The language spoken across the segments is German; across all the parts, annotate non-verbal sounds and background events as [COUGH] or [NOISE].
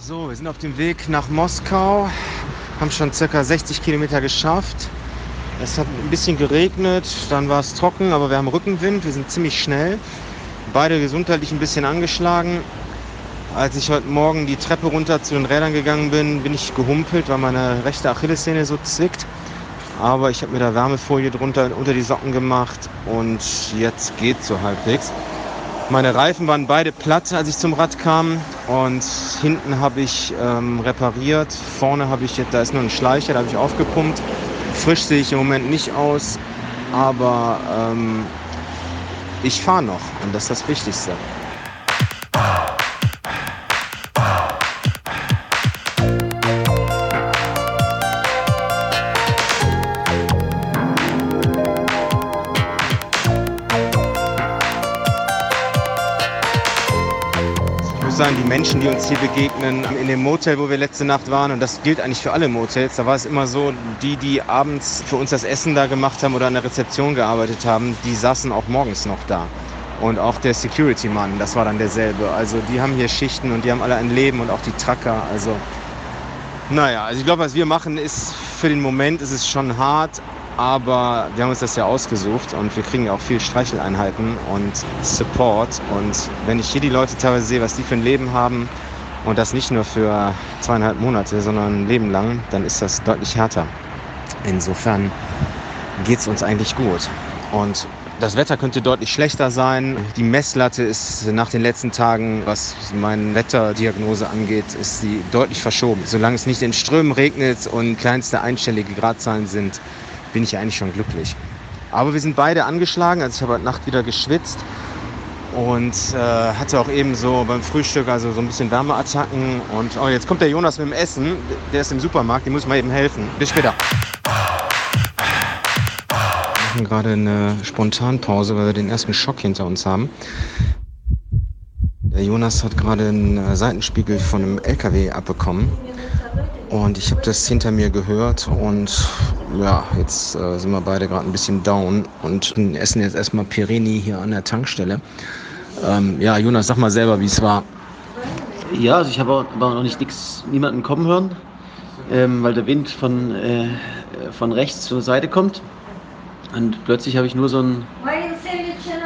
So, wir sind auf dem Weg nach Moskau, haben schon circa 60 Kilometer geschafft. Es hat ein bisschen geregnet, dann war es trocken, aber wir haben Rückenwind, wir sind ziemlich schnell. Beide gesundheitlich ein bisschen angeschlagen. Als ich heute Morgen die Treppe runter zu den Rädern gegangen bin, bin ich gehumpelt, weil meine rechte Achillessehne so zwickt. Aber ich habe mir da Wärmefolie drunter unter die Socken gemacht und jetzt geht so halbwegs. Meine Reifen waren beide platt, als ich zum Rad kam. Und hinten habe ich ähm, repariert. Vorne habe ich, da ist nur ein Schleicher, da habe ich aufgepumpt. Frisch sehe ich im Moment nicht aus, aber ähm, ich fahre noch und das ist das Wichtigste. Sagen, die Menschen, die uns hier begegnen, in dem Motel, wo wir letzte Nacht waren, und das gilt eigentlich für alle Motels, da war es immer so, die, die abends für uns das Essen da gemacht haben oder an der Rezeption gearbeitet haben, die saßen auch morgens noch da. Und auch der Security-Mann, das war dann derselbe. Also die haben hier Schichten und die haben alle ein Leben und auch die Tracker. Also naja, also ich glaube, was wir machen, ist für den Moment ist es schon hart, aber wir haben uns das ja ausgesucht und wir kriegen ja auch viel Streicheleinheiten und Support. Und wenn ich hier die Leute teilweise sehe, was die für ein Leben haben und das nicht nur für zweieinhalb Monate, sondern ein Leben lang, dann ist das deutlich härter. Insofern geht es uns eigentlich gut. Und das Wetter könnte deutlich schlechter sein. Die Messlatte ist nach den letzten Tagen, was meine Wetterdiagnose angeht, ist sie deutlich verschoben. Solange es nicht in Strömen regnet und kleinste einstellige Gradzahlen sind, bin ich eigentlich schon glücklich. Aber wir sind beide angeschlagen, also ich habe heute Nacht wieder geschwitzt und äh, hatte auch eben so beim Frühstück also so ein bisschen Wärmeattacken. Und oh, jetzt kommt der Jonas mit dem Essen, der ist im Supermarkt, dem muss ich mal eben helfen. Bis später. Wir machen gerade eine Spontanpause, weil wir den ersten Schock hinter uns haben. Der Jonas hat gerade einen äh, Seitenspiegel von einem LKW abbekommen. Und ich habe das hinter mir gehört und ja, jetzt äh, sind wir beide gerade ein bisschen down und essen jetzt erstmal Pirini hier an der Tankstelle. Ähm, ja, Jonas, sag mal selber, wie es war. Ja, also ich habe aber noch nicht nix, niemanden kommen hören, ähm, weil der Wind von, äh, von rechts zur Seite kommt. Und plötzlich habe ich nur so ein,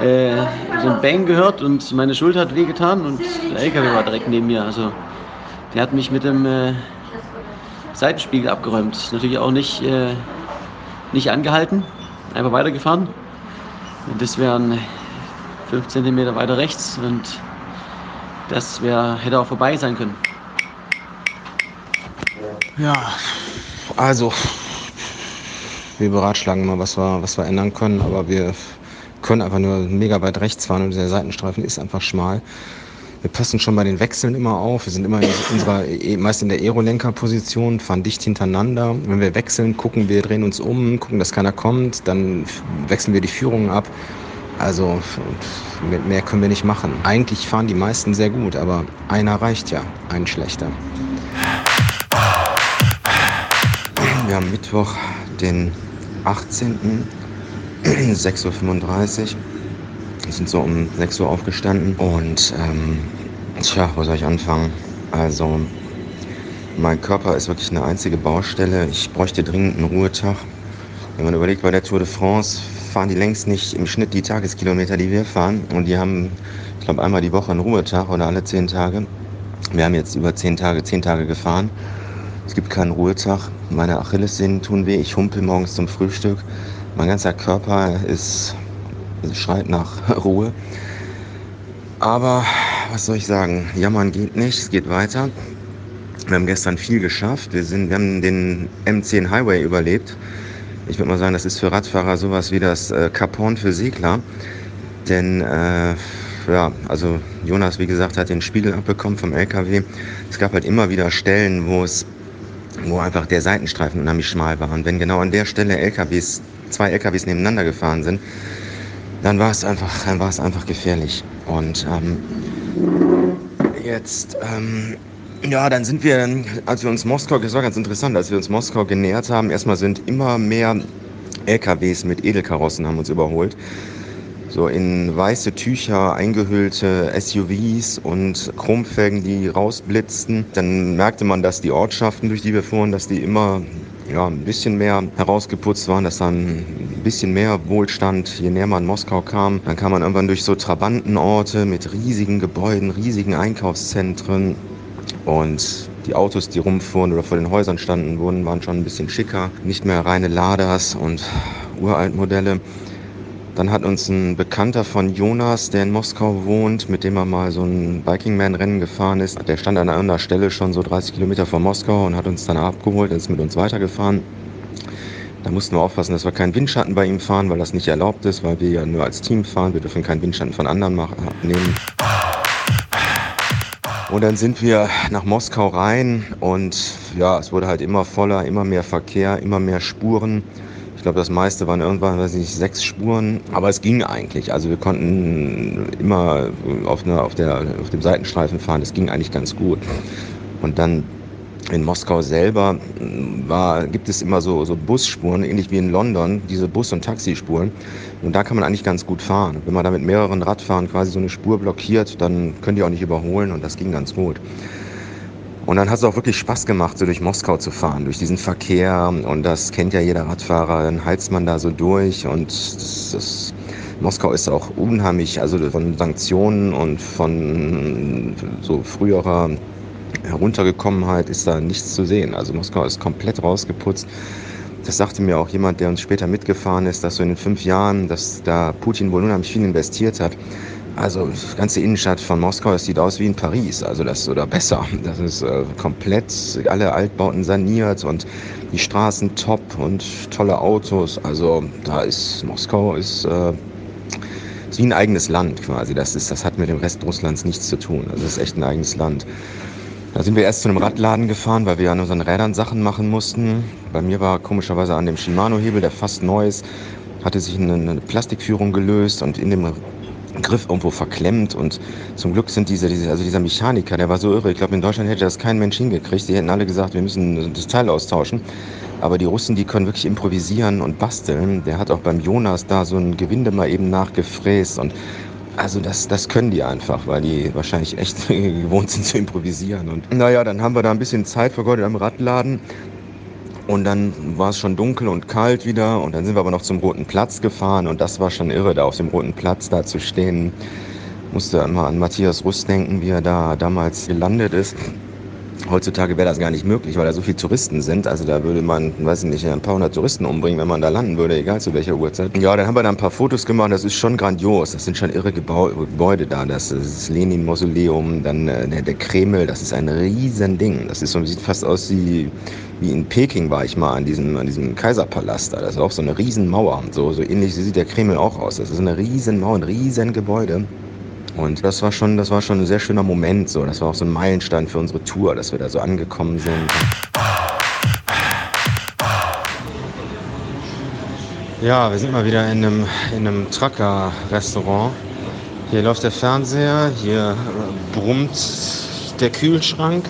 äh, so ein Bang gehört und meine Schulter hat wehgetan und der LKW war direkt neben mir. Also der hat mich mit dem äh, Seitenspiegel abgeräumt. Natürlich auch nicht, äh, nicht angehalten, einfach weitergefahren. Und das wären 5 cm weiter rechts und das wär, hätte auch vorbei sein können. Ja, also wir beratschlagen mal, was wir, was wir ändern können, aber wir können einfach nur mega weit rechts fahren und der Seitenstreifen ist einfach schmal. Wir passen schon bei den Wechseln immer auf. Wir sind immer in unserer, e, meist in der Aerolenker-Position, fahren dicht hintereinander. Wenn wir wechseln, gucken wir, drehen uns um, gucken, dass keiner kommt. Dann wechseln wir die Führungen ab. Also mehr können wir nicht machen. Eigentlich fahren die meisten sehr gut, aber einer reicht ja, ein schlechter. Wir haben Mittwoch, den 18. 6.35 Uhr. Wir sind so um 6 Uhr aufgestanden und ähm, tja, wo soll ich anfangen? Also, mein Körper ist wirklich eine einzige Baustelle. Ich bräuchte dringend einen Ruhetag. Wenn man überlegt, bei der Tour de France fahren die längst nicht im Schnitt die Tageskilometer, die wir fahren. Und die haben, ich glaube, einmal die Woche einen Ruhetag oder alle zehn Tage. Wir haben jetzt über zehn Tage, zehn Tage gefahren. Es gibt keinen Ruhetag. Meine Achillessehnen tun weh. Ich humpel morgens zum Frühstück. Mein ganzer Körper ist schreit nach [LAUGHS] Ruhe. Aber was soll ich sagen? Jammern geht nicht, es geht weiter. Wir haben gestern viel geschafft. Wir, sind, wir haben den M10 Highway überlebt. Ich würde mal sagen, das ist für Radfahrer sowas wie das äh, für Segler. Denn, äh, ja, also Jonas, wie gesagt, hat den Spiegel abbekommen vom LKW. Es gab halt immer wieder Stellen, wo es, wo einfach der Seitenstreifen unheimlich schmal war. Und wenn genau an der Stelle LKWs, zwei LKWs nebeneinander gefahren sind, dann war es einfach, dann war es einfach gefährlich. Und ähm, jetzt, ähm, ja, dann sind wir, als wir uns Moskau, das war ganz interessant, als wir uns Moskau genähert haben, erstmal sind immer mehr LKWs mit Edelkarossen haben uns überholt. so in weiße Tücher eingehüllte SUVs und Chromfelgen, die rausblitzten. Dann merkte man, dass die Ortschaften, durch die wir fuhren, dass die immer ja, ein bisschen mehr herausgeputzt waren, dass dann ein bisschen mehr Wohlstand, je näher man Moskau kam. Dann kam man irgendwann durch so Trabantenorte mit riesigen Gebäuden, riesigen Einkaufszentren und die Autos, die rumfuhren oder vor den Häusern standen, wurden, waren schon ein bisschen schicker. Nicht mehr reine Laders und Uraltmodelle. Dann hat uns ein Bekannter von Jonas, der in Moskau wohnt, mit dem er mal so ein Bikingman-Rennen gefahren ist. Der stand an einer Stelle schon so 30 Kilometer vor Moskau und hat uns dann abgeholt, ist mit uns weitergefahren. Da mussten wir aufpassen, dass wir keinen Windschatten bei ihm fahren, weil das nicht erlaubt ist, weil wir ja nur als Team fahren. Wir dürfen keinen Windschatten von anderen nehmen. Und dann sind wir nach Moskau rein und ja, es wurde halt immer voller, immer mehr Verkehr, immer mehr Spuren glaube, das meiste waren irgendwann, weiß ich nicht, sechs Spuren. Aber es ging eigentlich. Also wir konnten immer auf, eine, auf, der, auf dem Seitenstreifen fahren. Das ging eigentlich ganz gut. Und dann in Moskau selber war, gibt es immer so, so Busspuren, ähnlich wie in London, diese Bus- und Taxispuren. Und da kann man eigentlich ganz gut fahren. Wenn man da mit mehreren Radfahren quasi so eine Spur blockiert, dann können die auch nicht überholen und das ging ganz gut. Und dann hat es auch wirklich Spaß gemacht, so durch Moskau zu fahren, durch diesen Verkehr. Und das kennt ja jeder Radfahrer. Dann heizt man da so durch. Und das, das, Moskau ist auch unheimlich, also von Sanktionen und von so früherer Heruntergekommenheit ist da nichts zu sehen. Also Moskau ist komplett rausgeputzt. Das sagte mir auch jemand, der uns später mitgefahren ist, dass so in den fünf Jahren, dass da Putin wohl unheimlich viel investiert hat. Also die ganze Innenstadt von Moskau, das sieht aus wie in Paris, also das oder besser. [LAUGHS] Das ist äh, komplett alle Altbauten saniert und die Straßen top und tolle Autos. Also da ist Moskau ist, äh, ist wie ein eigenes Land quasi. Das ist, das hat mit dem Rest Russlands nichts zu tun. Also das ist echt ein eigenes Land. Da sind wir erst zu einem Radladen gefahren, weil wir an unseren Rädern Sachen machen mussten. Bei mir war komischerweise an dem Shimano-Hebel, der fast neu ist, hatte sich eine, eine Plastikführung gelöst und in dem Griff irgendwo verklemmt und zum Glück sind diese, diese, also dieser Mechaniker, der war so irre. Ich glaube, in Deutschland hätte das kein Mensch hingekriegt. Die hätten alle gesagt, wir müssen das Teil austauschen. Aber die Russen, die können wirklich improvisieren und basteln. Der hat auch beim Jonas da so ein Gewinde mal eben nachgefräst und also das, das können die einfach, weil die wahrscheinlich echt [LAUGHS] gewohnt sind zu improvisieren. Und naja, dann haben wir da ein bisschen Zeit vergeudet am Radladen. Und dann war es schon dunkel und kalt wieder und dann sind wir aber noch zum Roten Platz gefahren und das war schon irre, da auf dem Roten Platz da zu stehen. Musste immer an Matthias Rust denken, wie er da damals gelandet ist. Heutzutage wäre das gar nicht möglich, weil da so viele Touristen sind. Also da würde man, weiß ich nicht, ein paar hundert Touristen umbringen, wenn man da landen würde, egal zu welcher Uhrzeit. Ja, dann haben wir da ein paar Fotos gemacht. Das ist schon grandios. Das sind schon irre Gebau Gebäude da. Das ist das Lenin-Mausoleum, dann äh, der, der Kreml. Das ist ein riesen Ding. Das ist so, sieht fast aus wie, wie in Peking war ich mal an diesem, an diesem Kaiserpalast da. Das ist auch so eine riesen Mauer. So, so ähnlich sieht der Kreml auch aus. Das ist eine riesen Mauer, ein riesen Gebäude. Und das war schon, das war schon ein sehr schöner Moment. So. Das war auch so ein Meilenstein für unsere Tour, dass wir da so angekommen sind. Ja, wir sind mal wieder in einem, in einem Trucker-Restaurant. Hier läuft der Fernseher, hier brummt der Kühlschrank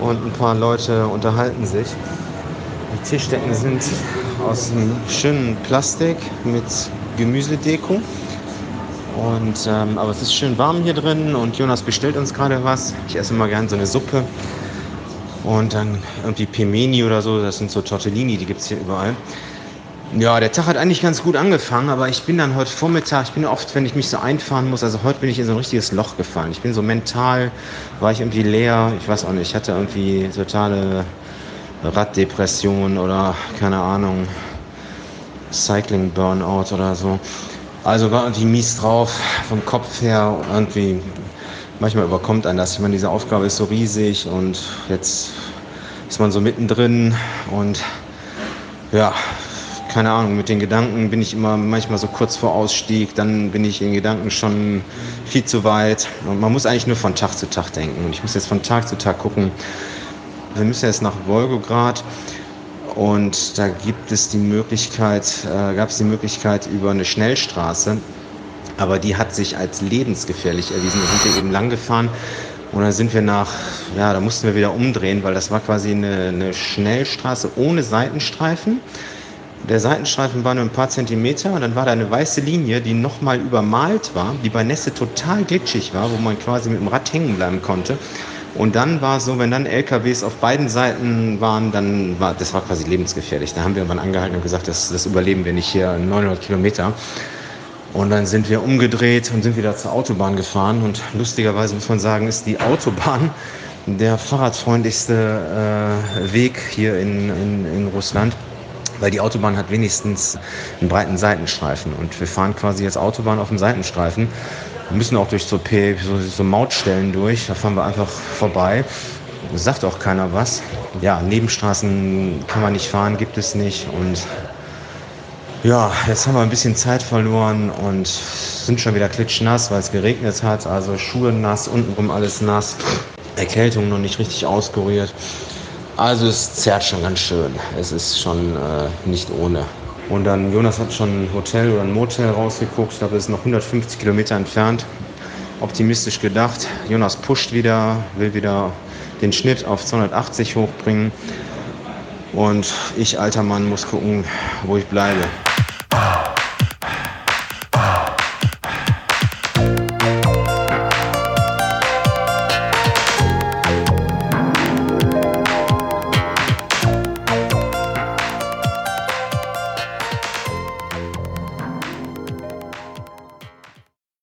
und ein paar Leute unterhalten sich. Die Tischdecken sind aus einem schönen Plastik mit Gemüsedeko. Und, ähm, aber es ist schön warm hier drin und Jonas bestellt uns gerade was. Ich esse immer gern so eine Suppe. Und dann irgendwie Pemeni oder so, das sind so Tortellini, die gibt es hier überall. Ja, der Tag hat eigentlich ganz gut angefangen, aber ich bin dann heute Vormittag, ich bin oft, wenn ich mich so einfahren muss, also heute bin ich in so ein richtiges Loch gefallen. Ich bin so mental, war ich irgendwie leer, ich weiß auch nicht, ich hatte irgendwie totale Raddepression oder keine Ahnung, Cycling Burnout oder so. Also war irgendwie mies drauf, vom Kopf her irgendwie. Manchmal überkommt einen das. Ich meine, diese Aufgabe ist so riesig und jetzt ist man so mittendrin und ja, keine Ahnung, mit den Gedanken bin ich immer manchmal so kurz vor Ausstieg, dann bin ich in Gedanken schon viel zu weit. Und man muss eigentlich nur von Tag zu Tag denken. Und ich muss jetzt von Tag zu Tag gucken. Wir müssen jetzt nach Wolgograd und da gibt es die Möglichkeit, äh, gab es die Möglichkeit über eine Schnellstraße, aber die hat sich als lebensgefährlich erwiesen. Da sind wir eben lang gefahren und dann sind wir nach, ja, da mussten wir wieder umdrehen, weil das war quasi eine, eine Schnellstraße ohne Seitenstreifen. Der Seitenstreifen war nur ein paar Zentimeter und dann war da eine weiße Linie, die nochmal übermalt war, die bei Nässe total glitschig war, wo man quasi mit dem Rad hängen bleiben konnte. Und dann war es so, wenn dann LKWs auf beiden Seiten waren, dann war das war quasi lebensgefährlich. Da haben wir irgendwann angehalten und gesagt, das, das überleben wir nicht hier 900 Kilometer. Und dann sind wir umgedreht und sind wieder zur Autobahn gefahren. Und lustigerweise muss man sagen, ist die Autobahn der fahrradfreundlichste äh, Weg hier in, in, in Russland weil die Autobahn hat wenigstens einen breiten Seitenstreifen und wir fahren quasi jetzt Autobahn auf dem Seitenstreifen. Wir müssen auch durch so, P, so, so Mautstellen durch, da fahren wir einfach vorbei. Sagt auch keiner was. Ja, Nebenstraßen kann man nicht fahren, gibt es nicht und ja, jetzt haben wir ein bisschen Zeit verloren und sind schon wieder klitschnass, weil es geregnet hat. Also Schuhe nass, untenrum alles nass. Erkältung noch nicht richtig ausgerührt. Also es zerrt schon ganz schön. Es ist schon äh, nicht ohne. Und dann, Jonas hat schon ein Hotel oder ein Motel rausgeguckt. Ich glaube, es ist noch 150 Kilometer entfernt. Optimistisch gedacht. Jonas pusht wieder, will wieder den Schnitt auf 280 hochbringen. Und ich, alter Mann, muss gucken, wo ich bleibe.